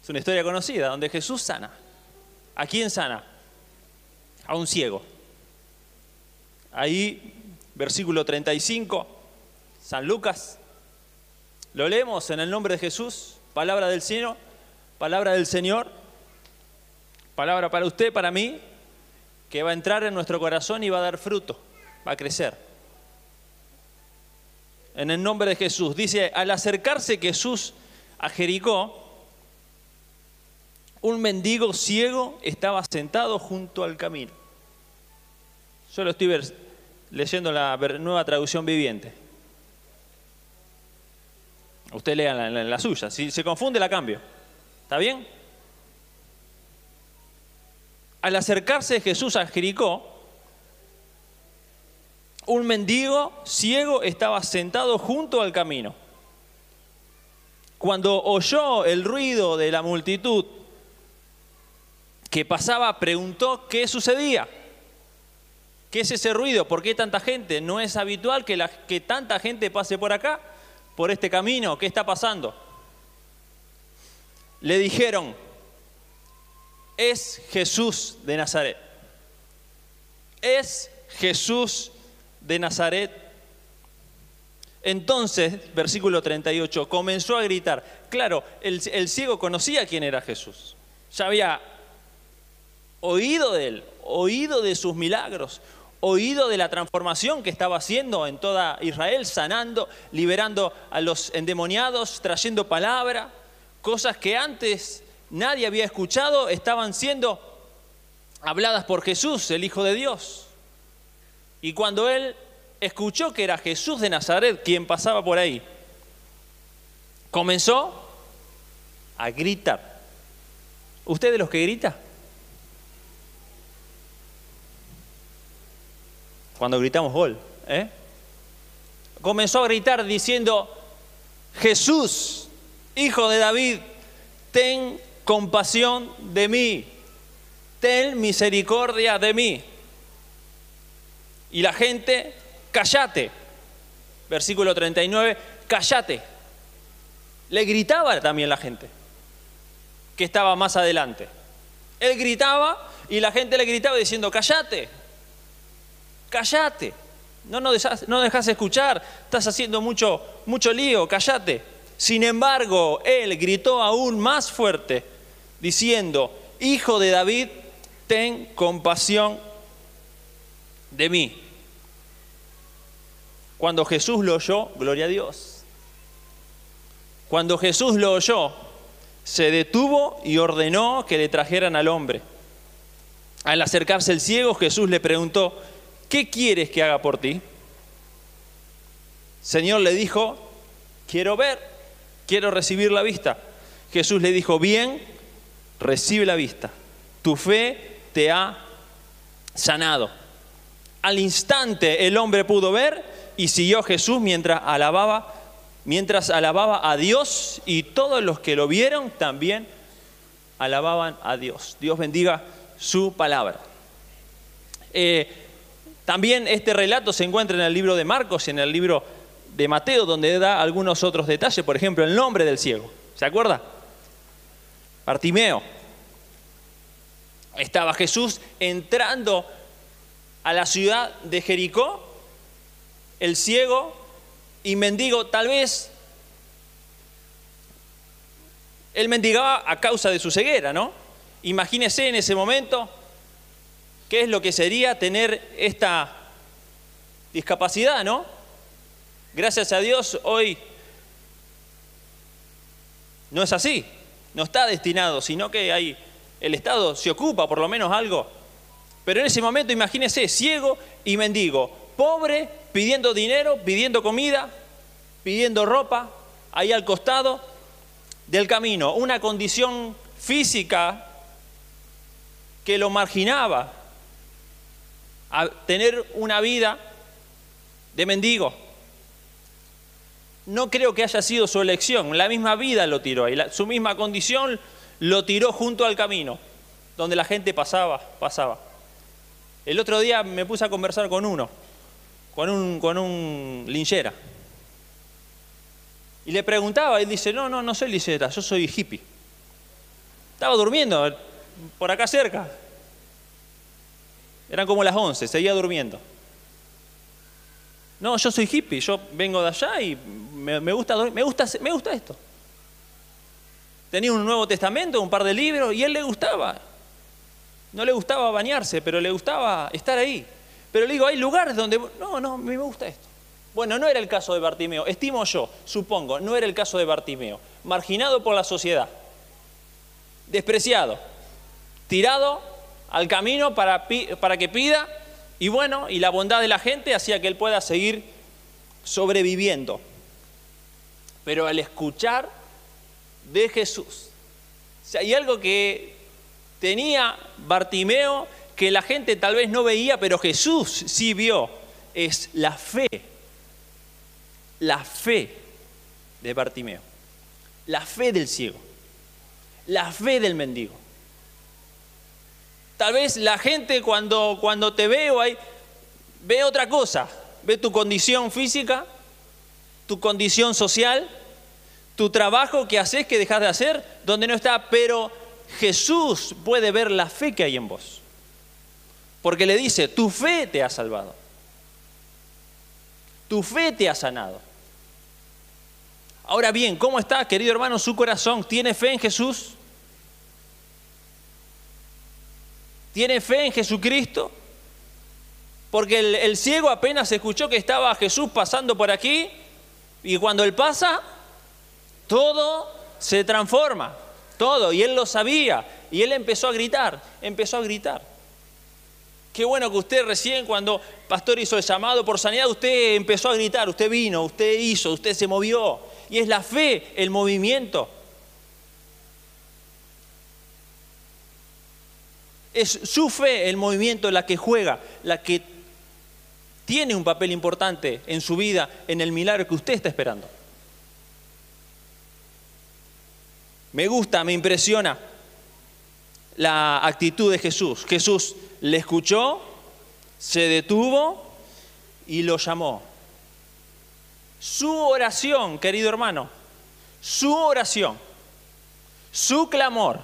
Es una historia conocida donde Jesús sana. ¿A quién sana? A un ciego. Ahí, versículo 35, San Lucas. Lo leemos en el nombre de Jesús, palabra del cielo, palabra del Señor, palabra para usted, para mí, que va a entrar en nuestro corazón y va a dar fruto, va a crecer. En el nombre de Jesús. Dice, al acercarse Jesús a Jericó, un mendigo ciego estaba sentado junto al camino. Yo lo estoy leyendo la nueva traducción viviente. Usted lea la, la, la suya. Si se confunde, la cambio. ¿Está bien? Al acercarse Jesús a Jericó, un mendigo ciego estaba sentado junto al camino. Cuando oyó el ruido de la multitud que pasaba, preguntó qué sucedía. ¿Qué es ese ruido? ¿Por qué tanta gente? ¿No es habitual que, que tanta gente pase por acá, por este camino? ¿Qué está pasando? Le dijeron, es Jesús de Nazaret. Es Jesús de Nazaret. Entonces, versículo 38, comenzó a gritar. Claro, el, ciego conocía quién era Jesús. Ya había oído de él, oído de sus milagros, oído de la transformación que estaba haciendo en toda Israel, sanando, liberando a los endemoniados, trayendo palabra, cosas que antes nadie había escuchado, estaban siendo habladas por Jesús, el Hijo de Dios. Y cuando él escuchó que era Jesús de Nazaret quien pasaba por ahí, comenzó a gritar. ¿Usted de los que grita? Cuando gritamos gol, ¿eh? Comenzó a gritar diciendo, Jesús, hijo de David, ten compasión de mí, ten misericordia de mí. Y la gente, cállate. Versículo 39, cállate. Le gritaba también la gente, que estaba más adelante. Él gritaba y la gente le gritaba diciendo, cállate, cállate. No nos dejas, no dejas escuchar, estás haciendo mucho, mucho lío, cállate. Sin embargo, él gritó aún más fuerte, diciendo, Hijo de David, ten compasión de mí. Cuando Jesús lo oyó, gloria a Dios. Cuando Jesús lo oyó, se detuvo y ordenó que le trajeran al hombre. Al acercarse el ciego, Jesús le preguntó, ¿qué quieres que haga por ti? Señor le dijo, quiero ver, quiero recibir la vista. Jesús le dijo, bien, recibe la vista. Tu fe te ha sanado. Al instante el hombre pudo ver y siguió a Jesús mientras alababa, mientras alababa a Dios y todos los que lo vieron también alababan a Dios. Dios bendiga su palabra. Eh, también este relato se encuentra en el libro de Marcos y en el libro de Mateo, donde da algunos otros detalles, por ejemplo, el nombre del ciego. ¿Se acuerda? Bartimeo. Estaba Jesús entrando a la ciudad de Jericó, el ciego y mendigo, tal vez él mendigaba a causa de su ceguera, ¿no? Imagínese en ese momento qué es lo que sería tener esta discapacidad, ¿no? Gracias a Dios hoy no es así, no está destinado, sino que hay, el Estado se ocupa por lo menos algo pero en ese momento imagínese, ciego y mendigo, pobre, pidiendo dinero, pidiendo comida, pidiendo ropa, ahí al costado del camino, una condición física que lo marginaba a tener una vida de mendigo. No creo que haya sido su elección, la misma vida lo tiró ahí, su misma condición lo tiró junto al camino, donde la gente pasaba, pasaba. El otro día me puse a conversar con uno, con un, con un linchera. Y le preguntaba, y él dice, no, no, no soy liseta, yo soy hippie. Estaba durmiendo por acá cerca. Eran como las 11, seguía durmiendo. No, yo soy hippie, yo vengo de allá y me, gusta, me, gusta, me gusta esto. Tenía un Nuevo Testamento, un par de libros, y él le gustaba. No le gustaba bañarse, pero le gustaba estar ahí. Pero le digo, hay lugares donde... No, no, me gusta esto. Bueno, no era el caso de Bartimeo, estimo yo, supongo, no era el caso de Bartimeo. Marginado por la sociedad, despreciado, tirado al camino para, para que pida, y bueno, y la bondad de la gente hacía que él pueda seguir sobreviviendo. Pero al escuchar de Jesús, si hay algo que tenía Bartimeo que la gente tal vez no veía, pero Jesús sí vio, es la fe. La fe de Bartimeo. La fe del ciego. La fe del mendigo. Tal vez la gente cuando, cuando te veo ahí, ve otra cosa. Ve tu condición física, tu condición social, tu trabajo que haces, que dejas de hacer, donde no está. Pero Jesús puede ver la fe que hay en vos. Porque le dice, tu fe te ha salvado. Tu fe te ha sanado. Ahora bien, ¿cómo está, querido hermano, su corazón? ¿Tiene fe en Jesús? ¿Tiene fe en Jesucristo? Porque el, ciego apenas escuchó que estaba Jesús pasando por aquí y cuando él pasa, todo se transforma, todo, y él lo sabía, y él empezó a gritar, empezó a gritar. Qué bueno que usted recién cuando pastor hizo el llamado por sanidad, usted empezó a gritar, usted vino, usted hizo, usted se movió. Y es la fe, el movimiento. Es su fe el movimiento la que juega, la que tiene un papel importante en su vida, en el milagro que usted está esperando. Me gusta, me impresiona la actitud de Jesús. Jesús le escuchó, se detuvo y lo llamó. Su oración, querido hermano, su oración, su clamor,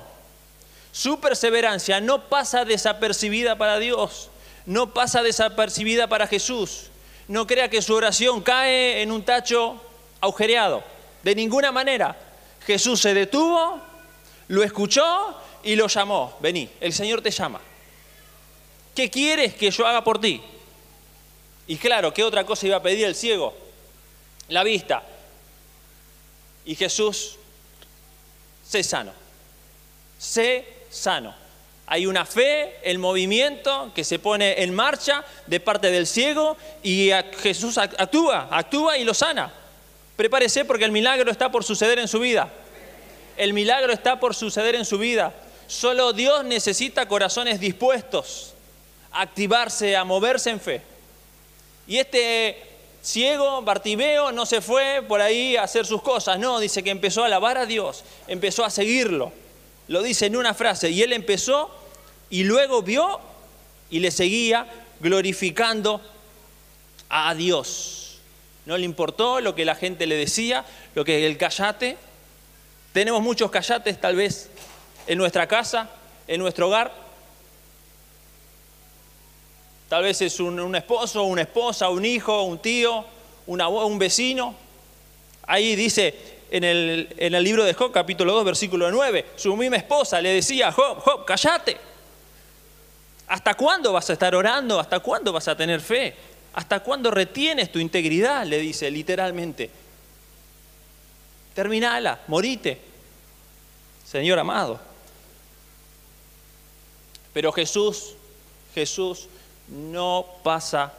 su perseverancia no pasa desapercibida para Dios, no pasa desapercibida para Jesús. No crea que su oración cae en un tacho agujereado. De ninguna manera. Jesús se detuvo, lo escuchó y lo llamó. Vení, el Señor te llama. ¿Qué quieres que yo haga por ti? Y claro, ¿qué otra cosa iba a pedir el ciego? La vista. Y Jesús, sé sano. Sé sano. Hay una fe, el movimiento que se pone en marcha de parte del ciego y Jesús actúa, actúa y lo sana. Prepárese porque el milagro está por suceder en su vida. El milagro está por suceder en su vida. Solo Dios necesita corazones dispuestos activarse, a moverse en fe. Y este ciego, Bartimeo, no se fue por ahí a hacer sus cosas, no, dice que empezó a alabar a Dios, empezó a seguirlo. Lo dice en una frase, y él empezó y luego vio y le seguía glorificando a Dios. No le importó lo que la gente le decía, lo que el callate. Tenemos muchos callates tal vez en nuestra casa, en nuestro hogar, Tal vez es un, esposo, una esposa, un hijo, un tío, un vecino. Ahí dice en el, libro de Job, capítulo 2, versículo 9, su misma esposa le decía, Job, Job, cállate. ¿Hasta cuándo vas a estar orando? ¿Hasta cuándo vas a tener fe? ¿Hasta cuándo retienes tu integridad? Le dice literalmente. Terminala, morite. Señor amado. Pero Jesús, Jesús no pasa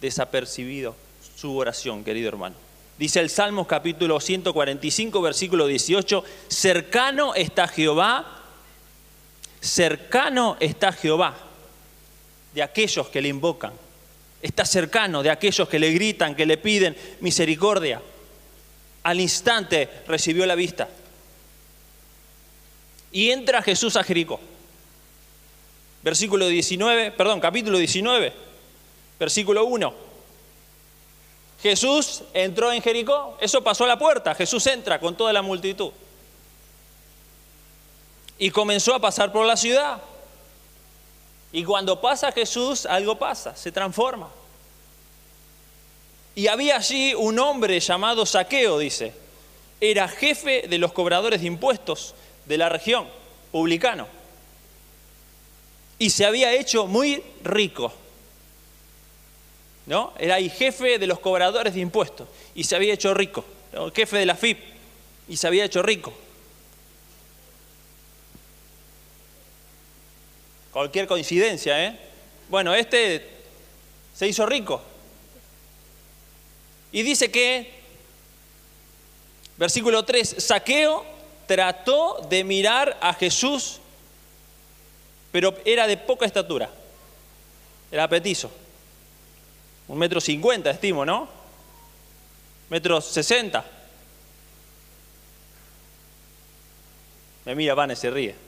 desapercibido su oración, querido hermano. Dice el Salmos capítulo 145, versículo 18, cercano está Jehová, cercano está Jehová de aquellos que le invocan. Está cercano de aquellos que le gritan, que le piden misericordia. Al instante recibió la vista. Y entra Jesús a Jericó versículo 19, perdón, capítulo 19, versículo 1. Jesús entró en Jericó, eso pasó a la puerta, Jesús entra con toda la multitud. Y comenzó a pasar por la ciudad. Y cuando pasa Jesús, algo pasa, se transforma. Y había allí un hombre llamado Saqueo, dice. Era jefe de los cobradores de impuestos de la región, publicano. Y se había hecho muy rico. ¿No? Era el jefe de los cobradores de impuestos y se había hecho rico. Jefe de la FIP y se había hecho rico. Cualquier coincidencia, ¿eh? Bueno, este se hizo rico. Y dice que, versículo 3, Saqueo trató de mirar a Jesús, pero era de poca estatura, era petizo. Un metro cincuenta, estimo, ¿no? Metro sesenta. Me mira Van y se ríe.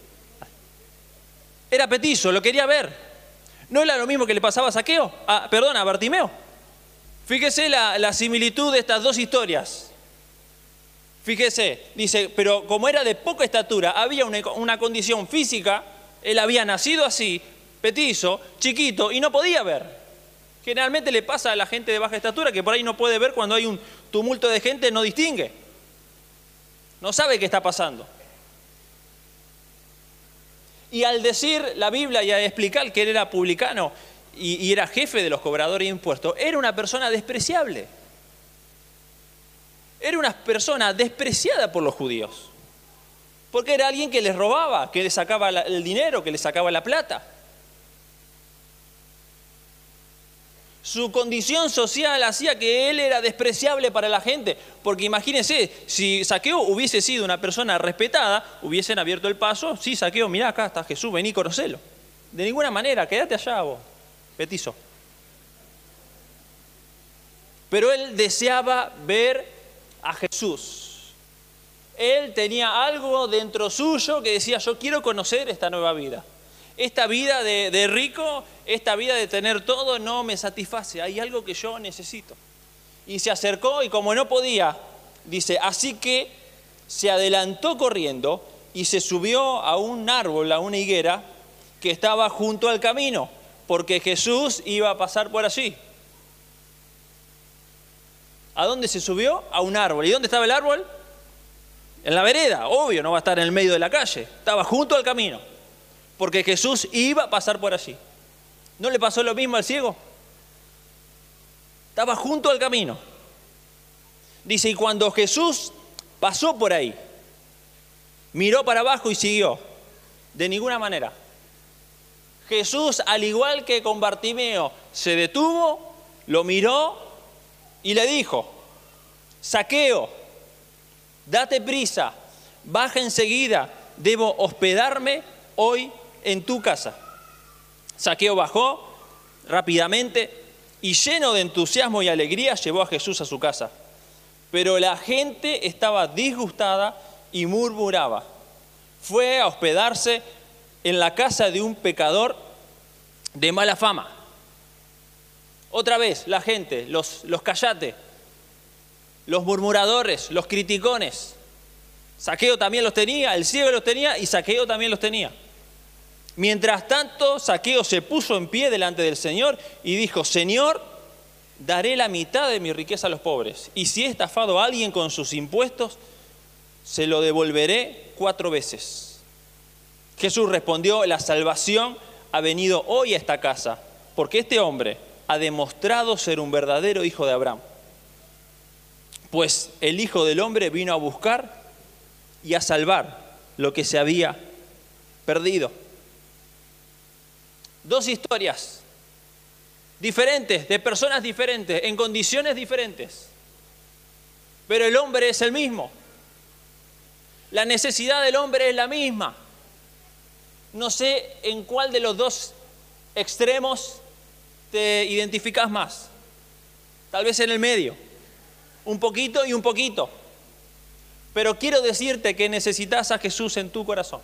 Era petizo, lo quería ver. ¿No era lo mismo que le pasaba a Saqueo? Ah, perdón, a Bartimeo. Fíjese la, similitud de estas dos historias. Fíjese, dice, pero como era de poca estatura, había una, una condición física, él había nacido así, petizo, chiquito, y no podía ver. Generalmente le pasa a la gente de baja estatura que por ahí no puede ver cuando hay un tumulto de gente, no distingue. No sabe qué está pasando. Y al decir la Biblia y a explicar que él era publicano y, era jefe de los cobradores de impuestos, era una persona despreciable. Era una persona despreciada por los judíos. Porque era alguien que les robaba, que les sacaba el dinero, que les sacaba la plata. Su condición social hacía que él era despreciable para la gente, porque imagínense, si Saqueo hubiese sido una persona respetada, hubiesen abierto el paso, sí, Saqueo, mirá acá está Jesús, vení, conocelo. De ninguna manera, quédate allá vos, petizo. Pero él deseaba ver a Jesús. Él tenía algo dentro suyo que decía, yo quiero conocer esta nueva vida. Esta vida de, rico, esta vida de tener todo no me satisface, hay algo que yo necesito. Y se acercó y como no podía, dice, así que se adelantó corriendo y se subió a un árbol, a una higuera, que estaba junto al camino, porque Jesús iba a pasar por allí. ¿A dónde se subió? A un árbol. ¿Y dónde estaba el árbol? En la vereda, obvio, no va a estar en el medio de la calle. Estaba junto al camino porque Jesús iba a pasar por allí. ¿No le pasó lo mismo al ciego? Estaba junto al camino. Dice, y cuando Jesús pasó por ahí, miró para abajo y siguió. De ninguna manera. Jesús, al igual que con Bartimeo, se detuvo, lo miró y le dijo, saqueo, date prisa, baja enseguida, debo hospedarme hoy en tu casa. Saqueo bajó rápidamente y lleno de entusiasmo y alegría llevó a Jesús a su casa. Pero la gente estaba disgustada y murmuraba. Fue a hospedarse en la casa de un pecador de mala fama. Otra vez, la gente, los, los callate, los murmuradores, los criticones. Saqueo también los tenía, el ciego los tenía y Saqueo también los tenía. Mientras tanto, Saqueo se puso en pie delante del Señor y dijo, Señor, daré la mitad de mi riqueza a los pobres. Y si he estafado a alguien con sus impuestos, se lo devolveré cuatro veces. Jesús respondió, la salvación ha venido hoy a esta casa, porque este hombre ha demostrado ser un verdadero hijo de Abraham. Pues el Hijo del Hombre vino a buscar y a salvar lo que se había perdido. Dos historias diferentes, de personas diferentes, en condiciones diferentes. Pero el hombre es el mismo. La necesidad del hombre es la misma. No sé en cuál de los dos extremos te identificas más. Tal vez en el medio. Un poquito y un poquito. Pero quiero decirte que necesitas a Jesús en tu corazón.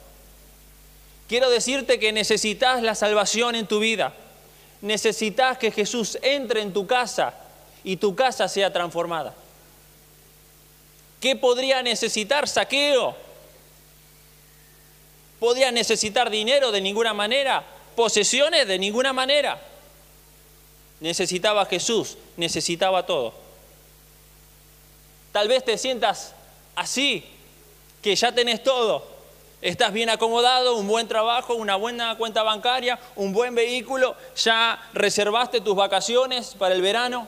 Quiero decirte que necesitas la salvación en tu vida. Necesitas que Jesús entre en tu casa y tu casa sea transformada. ¿Qué podría necesitar saqueo? ¿Podría necesitar dinero de ninguna manera? ¿Posesiones de ninguna manera? Necesitaba Jesús, necesitaba todo. Tal vez te sientas así, que ya tenés todo. Estás bien acomodado, un buen trabajo, una buena cuenta bancaria, un buen vehículo, ya reservaste tus vacaciones para el verano.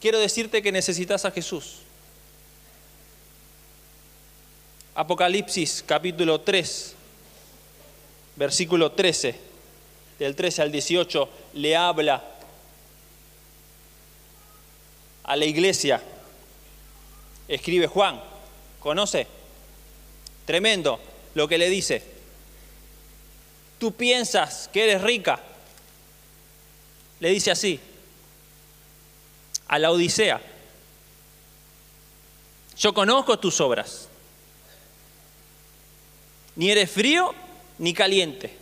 Quiero decirte que necesitas a Jesús. Apocalipsis capítulo 3, versículo 13, del 13 al 18, le habla a la iglesia. Escribe Juan, ¿conoce? Tremendo lo que le dice. Tú piensas que eres rica. Le dice así, a la Odisea. Yo conozco tus obras. Ni eres frío ni caliente.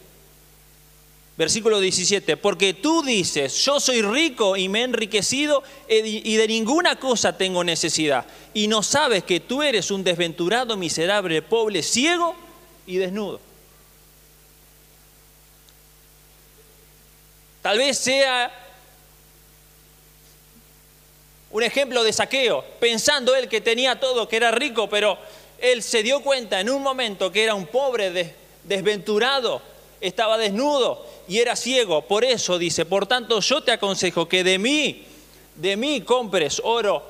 Versículo 17, porque tú dices, yo soy rico y me he enriquecido y de ninguna cosa tengo necesidad. Y no sabes que tú eres un desventurado, miserable, pobre, ciego y desnudo. Tal vez sea un ejemplo de saqueo, pensando él que tenía todo, que era rico, pero él se dio cuenta en un momento que era un pobre, desventurado, estaba desnudo y era ciego. Por eso dice, por tanto yo te aconsejo que de mí, de mí compres oro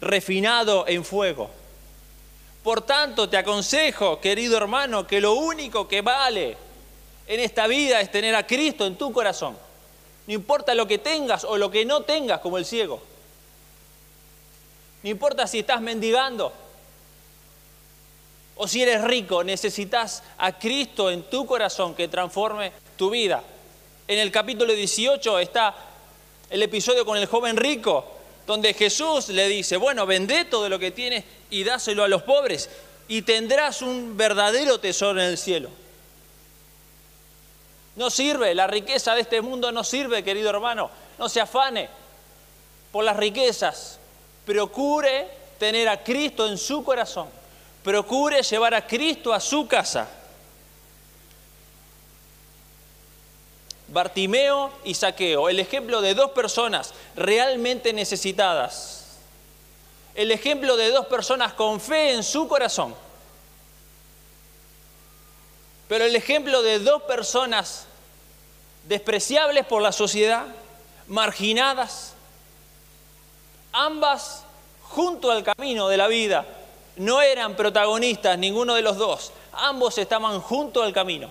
refinado en fuego. Por tanto te aconsejo, querido hermano, que lo único que vale en esta vida es tener a Cristo en tu corazón. No importa lo que tengas o lo que no tengas como el ciego. No importa si estás mendigando o si eres rico, necesitas a Cristo en tu corazón que transforme tu vida. En el capítulo 18 está el episodio con el joven rico, donde Jesús le dice, bueno, vende todo lo que tienes y dáselo a los pobres y tendrás un verdadero tesoro en el cielo. No sirve, la riqueza de este mundo no sirve, querido hermano. No se afane por las riquezas. Procure tener a Cristo en su corazón. Procure llevar a Cristo a su casa. Bartimeo y Saqueo, el ejemplo de dos personas realmente necesitadas. El ejemplo de dos personas con fe en su corazón. Pero el ejemplo de dos personas despreciables por la sociedad, marginadas, ambas junto al camino de la vida, no eran protagonistas ninguno de los dos, ambos estaban junto al camino.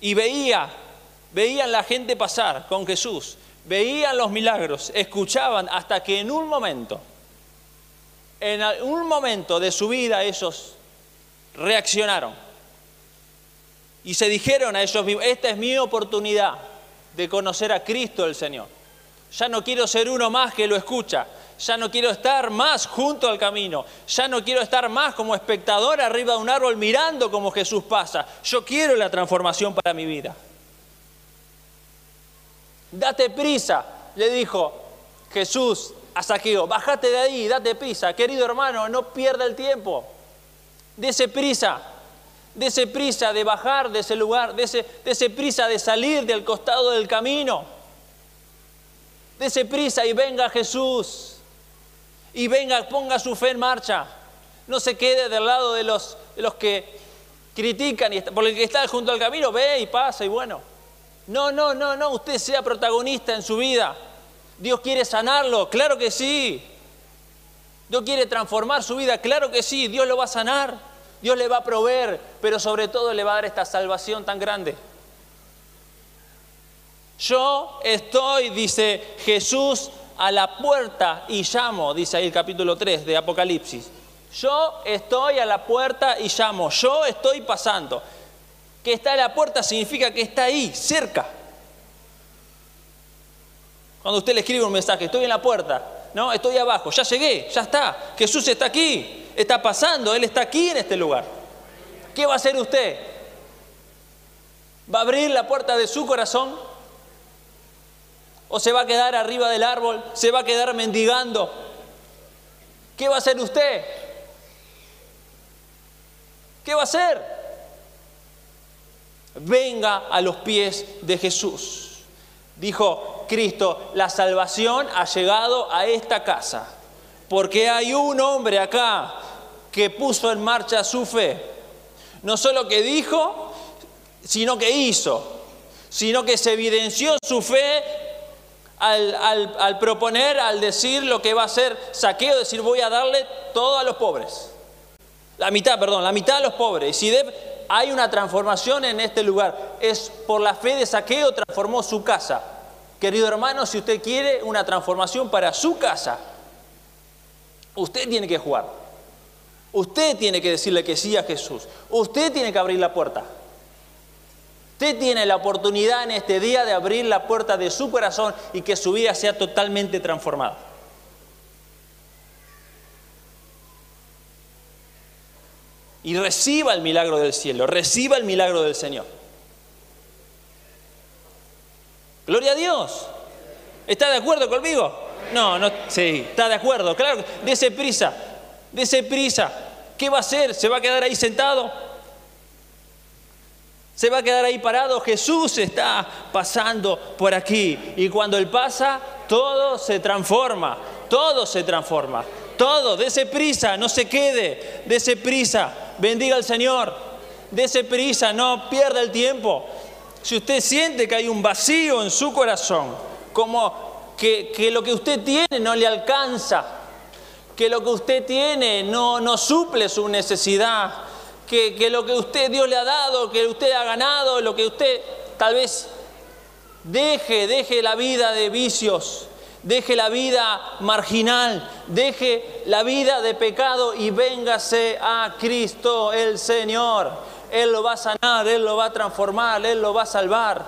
Y veía veían la gente pasar con Jesús, veían los milagros, escuchaban hasta que en un momento, en un momento de su vida ellos reaccionaron y se dijeron a ellos esta es mi oportunidad de conocer a Cristo el Señor. Ya no quiero ser uno más que lo escucha, ya no quiero estar más junto al camino, ya no quiero estar más como espectador arriba de un árbol mirando cómo Jesús pasa. Yo quiero la transformación para mi vida. Date prisa, le dijo Jesús a Saqueo, bájate de ahí, date prisa. Querido hermano, no pierda el tiempo. Dese prisa, dese prisa de bajar de ese lugar, dese, dese prisa de salir del costado del camino. Dese prisa y venga Jesús. Y venga, ponga su fe en marcha. No se quede del lado de los, los que critican, y, por el que está junto al camino, ve y pasa y bueno. No, no, no, no, usted sea protagonista en su vida. Dios quiere sanarlo, claro que sí. Dios quiere transformar su vida, claro que sí. Dios lo va a sanar, Dios le va a proveer, pero sobre todo le va a dar esta salvación tan grande. Yo estoy, dice Jesús, a la puerta y llamo, dice ahí el capítulo 3 de Apocalipsis. Yo estoy a la puerta y llamo, yo estoy pasando que está a la puerta significa que está ahí, cerca. Cuando usted le escribe un mensaje, estoy en la puerta, no, estoy abajo, ya llegué, ya está, Jesús está aquí, está pasando, Él está aquí en este lugar. ¿Qué va a hacer usted? ¿Va a abrir la puerta de su corazón? ¿O se va a quedar arriba del árbol? ¿Se va a quedar mendigando? ¿Qué va a hacer usted? ¿Qué va a hacer? Venga a los pies de Jesús. Dijo Cristo, la salvación ha llegado a esta casa, porque hay un hombre acá que puso en marcha su fe. No solo que dijo, sino que hizo, sino que se evidenció su fe al, proponer, al decir lo que va a ser saqueo, decir voy a darle todo a los pobres. La mitad, perdón, la mitad a los pobres. Y si hay una transformación en este lugar, es por la fe de saqueo transformó su casa. Querido hermano, si usted quiere una transformación para su casa, usted tiene que jugar. Usted tiene que decirle que sí a Jesús. Usted tiene que abrir la puerta. Usted tiene la oportunidad en este día de abrir la puerta de su corazón y que su vida sea totalmente transformada. Y reciba el milagro del cielo, reciba el milagro del Señor. Gloria a Dios. ¿Está de acuerdo conmigo? No, no, sí, está de acuerdo, claro. Dese prisa, dese prisa. ¿Qué va a hacer? ¿Se va a quedar ahí sentado? Se va a quedar ahí parado. Jesús está pasando por aquí. Y cuando Él pasa, todo se transforma. Todo se transforma. Todo. Dese prisa, no se quede. Dese prisa. Bendiga al Señor. Dese prisa, no pierda el tiempo. Si usted siente que hay un vacío en su corazón, como que, que lo que usted tiene no le alcanza, que lo que usted tiene no, no suple su necesidad, que, lo que usted Dios le ha dado, que usted ha ganado, lo que usted tal vez deje, deje la vida de vicios, deje la vida marginal, deje la vida de pecado y véngase a Cristo el Señor. Él lo va a sanar, Él lo va a transformar, Él lo va a salvar.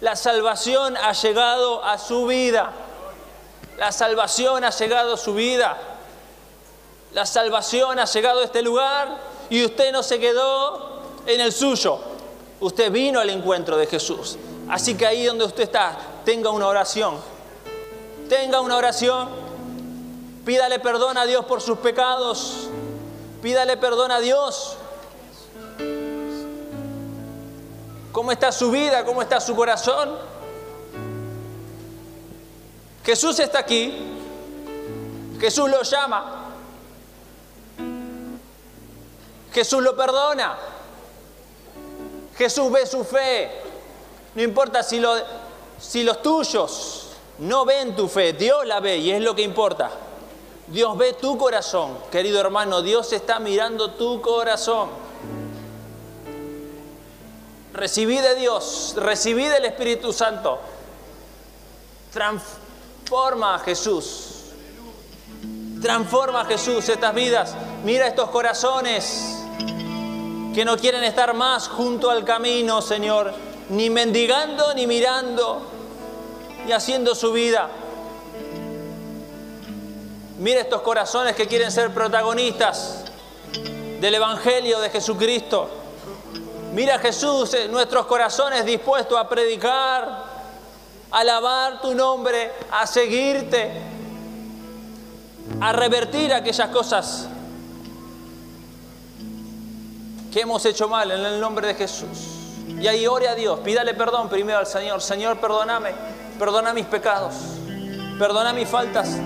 La salvación ha llegado a su vida. La salvación ha llegado a su vida. La salvación ha llegado a este lugar y usted no se quedó en el suyo. Usted vino al encuentro de Jesús. Así que ahí donde usted está, tenga una oración. Tenga una oración. Pídale perdón a Dios por sus pecados. Pídale perdón a Dios. ¿Cómo está su vida? ¿Cómo está su corazón? Jesús está aquí. Jesús lo llama. Jesús lo perdona. Jesús ve su fe. No importa si, los tuyos no ven tu fe, Dios la ve y es lo que importa. Dios ve tu corazón, querido hermano, Dios está mirando tu corazón. Recibí de Dios, recibí del Espíritu Santo. Transforma a Jesús. Transforma a Jesús estas vidas. Mira estos corazones que no quieren estar más junto al camino, Señor, ni mendigando, ni mirando, ni haciendo su vida. Mira estos corazones que quieren ser protagonistas del Evangelio de Jesucristo. Mira Jesús, nuestros corazones dispuestos a predicar, a alabar tu nombre, a seguirte, a revertir aquellas cosas hemos hecho mal en el nombre de Jesús. Y ahí ore a Dios, pídale perdón primero al Señor. Señor, perdóname, perdona mis pecados, perdona mis faltas,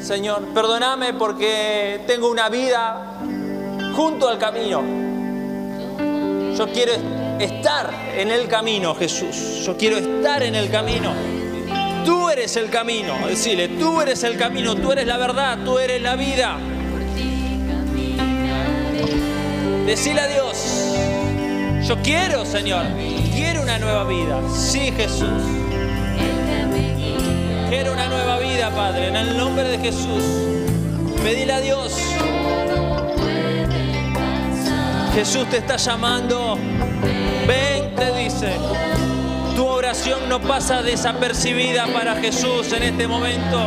Señor. Perdóname porque tengo una vida junto al camino. Yo quiero estar en el camino, Jesús. Yo quiero estar en el camino. Tú eres el camino. Decirle, tú eres el camino, tú eres la verdad, tú eres la vida. Decile a Dios, yo quiero, Señor, quiero una nueva vida. Sí, Jesús. Quiero una nueva vida, Padre, en el nombre de Jesús. Pedile a Dios. Jesús te está llamando. Ven, te dice. Tu oración no pasa desapercibida para Jesús en este momento.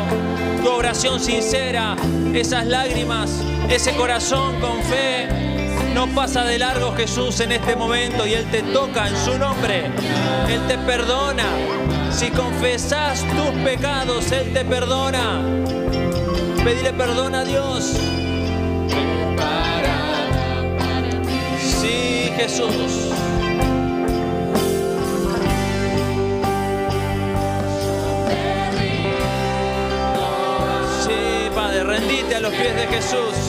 Tu oración sincera, esas lágrimas, ese corazón con fe, no pasa de largo Jesús en este momento y Él te toca en su nombre. Él te perdona. Si confesás tus pecados, Él te perdona. Pedile perdón a Dios. Sí, Jesús. Sí, Padre, rendite a los pies de Jesús.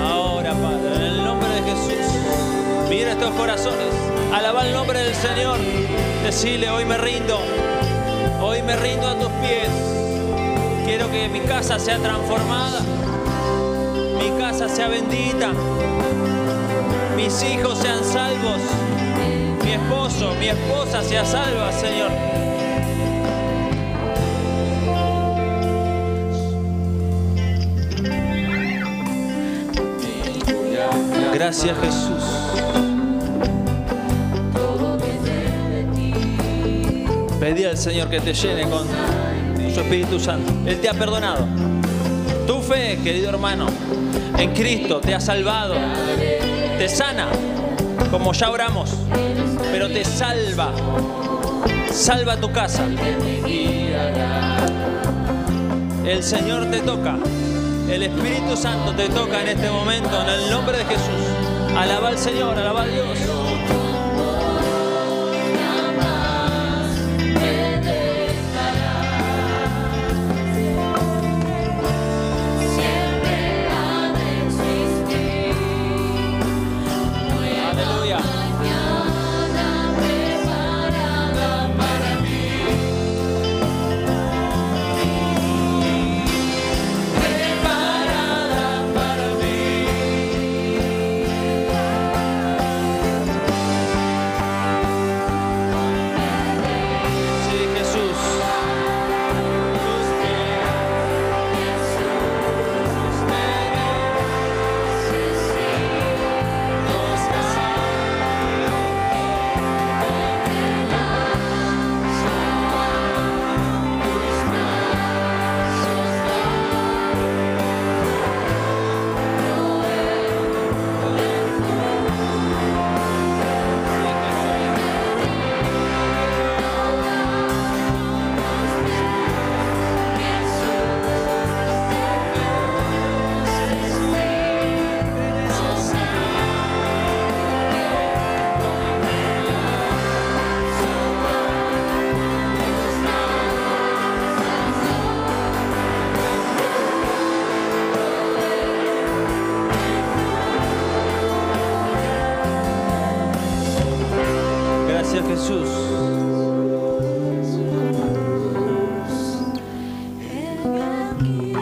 Ahora, Padre, en el nombre de Jesús, mira estos corazones. Alaba el nombre del Señor. Decile, hoy me rindo. Hoy me rindo a tus pies. Quiero que mi casa sea transformada. Mi casa sea bendita. Mis hijos sean salvos. Mi esposo, mi esposa sea salva, Señor. Gracias Jesús. Pedí al Señor que te llene con su Espíritu Santo. Él te ha perdonado. Tu fe, querido hermano, en Cristo te ha salvado. Te sana, como ya oramos, pero te salva. Salva tu casa. El Señor te toca. El Espíritu Santo te toca en este momento en el nombre de Jesús. Alaba al Señor, alaba a Dios.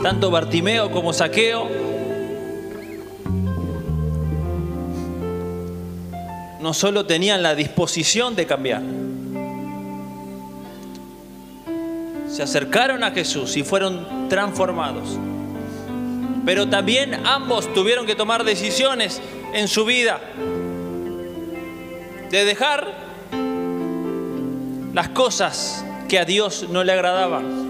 Tanto Bartimeo como Saqueo no solo tenían la disposición de cambiar, se acercaron a Jesús y fueron transformados. Pero también ambos tuvieron que tomar decisiones en su vida de dejar las cosas que a Dios no le agradaban.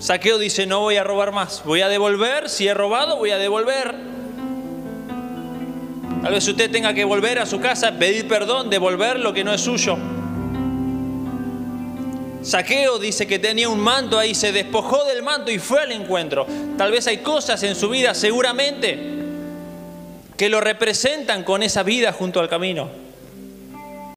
Saqueo dice, no voy a robar más, voy a devolver, si he robado, voy a devolver. Tal vez usted tenga que volver a su casa, pedir perdón, devolver lo que no es suyo. Saqueo dice que tenía un manto ahí, se despojó del manto y fue al encuentro. Tal vez hay cosas en su vida, seguramente, que lo representan con esa vida junto al camino.